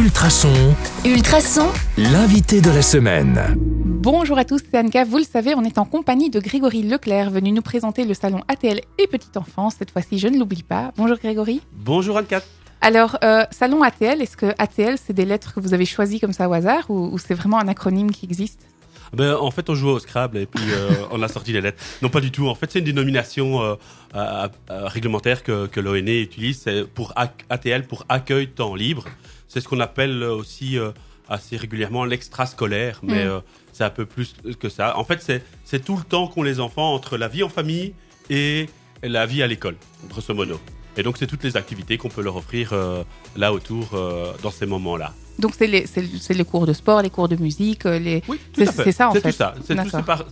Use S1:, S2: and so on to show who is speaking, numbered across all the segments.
S1: Ultrason,
S2: Ultrason,
S1: l'invité de la semaine.
S3: Bonjour à tous, c'est Anka. Vous le savez, on est en compagnie de Grégory Leclerc, venu nous présenter le salon ATL et Petite Enfance. Cette fois-ci, je ne l'oublie pas. Bonjour Grégory.
S4: Bonjour Anne-Cat.
S3: Alors, euh, salon ATL, est-ce que ATL, c'est des lettres que vous avez choisies comme ça au hasard ou, ou c'est vraiment un acronyme qui existe?
S4: Ben, en fait, on jouait au Scrabble et puis euh, on a sorti les lettres. Non, pas du tout. En fait, c'est une dénomination euh, réglementaire que, que l'ONE utilise. C'est pour ATL, pour accueil temps libre. C'est ce qu'on appelle aussi euh, assez régulièrement l'extrascolaire, mais
S3: Mm.
S4: euh, c'est un peu plus que ça. En fait, c'est c'est tout le temps qu'ont les enfants entre la vie en famille et la vie à l'école, grosso modo. Et donc, c'est toutes les activités qu'on peut leur offrir euh, là autour euh, dans ces moments-là.
S3: Donc, c'est les, c'est- c'est les cours de sport, les cours de musique, euh, les...
S4: Oui, tout
S3: C'est- c'est ça, en
S4: C'est
S3: fait.
S4: tout ça. C'est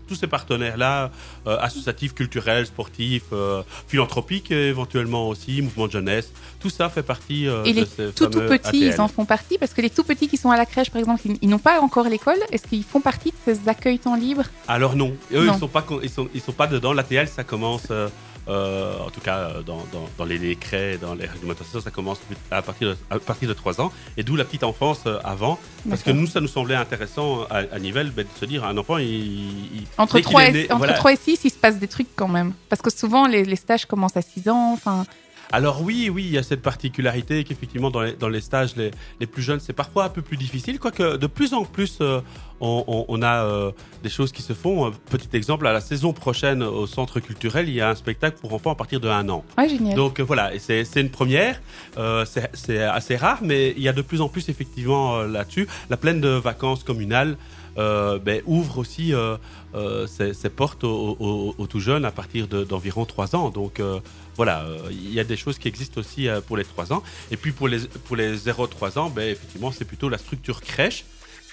S4: tous ces, partenaires-là, euh, associatifs, culturels, sportifs, euh, philanthropiques éventuellement aussi, mouvement de jeunesse. Tout ça fait partie euh,
S3: Et
S4: de
S3: les
S4: ces
S3: tout tout petits, ils en font partie Parce que les tout petits qui sont à la crèche, par exemple, ils, ils n'ont pas encore l'école. Est-ce qu'ils font partie de ces accueils temps libres?
S4: Alors non, eux
S3: Non.
S4: ils sont pas con- ils sont ils sont pas dedans. L'ATL ça commence euh, en tout cas euh, dans, dans, dans les décrets, dans les réglementations, ça commence à partir de, à partir de 3 ans et d'où la petite enfance euh, avant. Parce que nous ça nous semblait intéressant à, à Nivelles ben, de se dire un enfant il, il-
S3: Entre,
S4: dès qu'il
S3: 3
S4: est
S3: et, entre
S4: voilà.
S3: 3 et 6, il se passe des trucs quand même. Parce que souvent, les, les stages commencent à 6 ans. Enfin,
S4: Alors oui, oui, il y a cette particularité qu'effectivement dans les, dans les stages les, les plus jeunes, c'est parfois un peu plus difficile, quoique de plus en plus euh, on, on- on a euh, des choses qui se font. Petit exemple, à la saison prochaine au centre culturel, il y a un spectacle pour enfants à partir de 1 an.
S3: ouais, génial.
S4: Donc euh, voilà, et c'est une première, euh, c'est assez rare, mais il y a de plus en plus effectivement euh, là-dessus. La plaine de vacances communales euh, ben, ouvre aussi euh, ses, ses portes aux, aux- aux tout jeunes à partir de- d'environ 3 ans. Donc euh, voilà, euh, il y a des choses qui existent aussi euh, pour les 3 ans. Et puis pour les, pour les 0-3 ans, ben, effectivement, c'est plutôt la structure crèche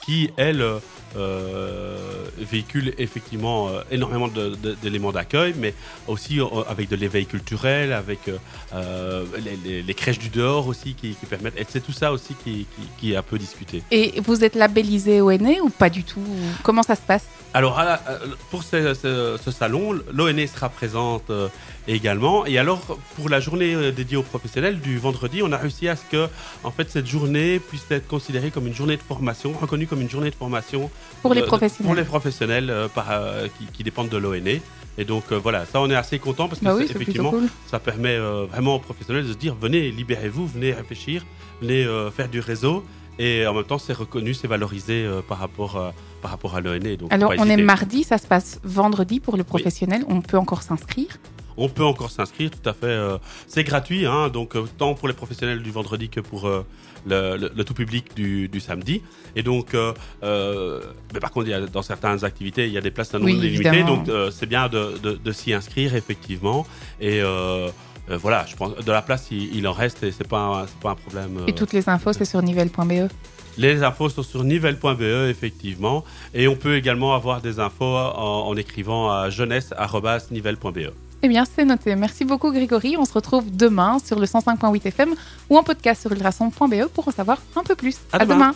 S4: qui, elle, euh, euh, véhicule effectivement euh, énormément d'éléments d'accueil, mais aussi avec de l'éveil culturel, avec les, crèches du dehors aussi qui, permettent. Et c'est tout ça aussi qui- qui est un peu discuté.
S3: Et vous êtes labellisé ONE ou pas du tout? Comment ça se passe?
S4: Alors, la- euh, pour ce, ce- ce salon, l'ONE sera présente euh, également. Et alors, pour la journée euh, dédiée aux professionnels du vendredi, on a réussi à ce que, en fait, cette journée puisse être considérée comme une journée de formation, reconnue comme une journée de formation
S3: pour les professionnels
S4: pour les professionnels par, qui, qui dépendent de l'ONE. Et donc euh, voilà, ça on est assez content parce que
S3: Bah oui,
S4: effectivement
S3: cool.
S4: ça permet euh, vraiment aux professionnels de se dire venez, libérez-vous, venez réfléchir, venez euh, faire du réseau. Et en même temps, c'est reconnu, c'est valorisé euh, par rapport euh, par rapport à faut
S3: Alors, on est mardi, ça se passe vendredi pour le professionnel. On peut encore s'inscrire?
S4: On peut encore s'inscrire, tout à fait. euh, c'est gratuit, hein, donc tant pour les professionnels du vendredi que pour euh, le, le- le tout public du, du samedi. Et donc, euh, mais par contre, il y a, dans certaines activités, il y a des places à nombre
S3: Oui,
S4: illimité, donc c'est bien de, de- de s'y inscrire effectivement. Et euh, euh, voilà, je pense de la place, il, il en reste et c'est pas c'est pas un problème. euh,
S3: Et toutes les infos, c'est sur nivelle.be.
S4: les infos sont sur nivelle.be, effectivement. Et on peut également avoir des infos en, en écrivant à jeunesse.nivelle.be.
S3: Eh bien, c'est noté. Merci beaucoup, Grégory. On se retrouve demain sur le 105.8 FM ou en podcast sur ultrason.be pour en savoir un peu plus.
S4: À
S3: à
S4: demain.
S3: demain.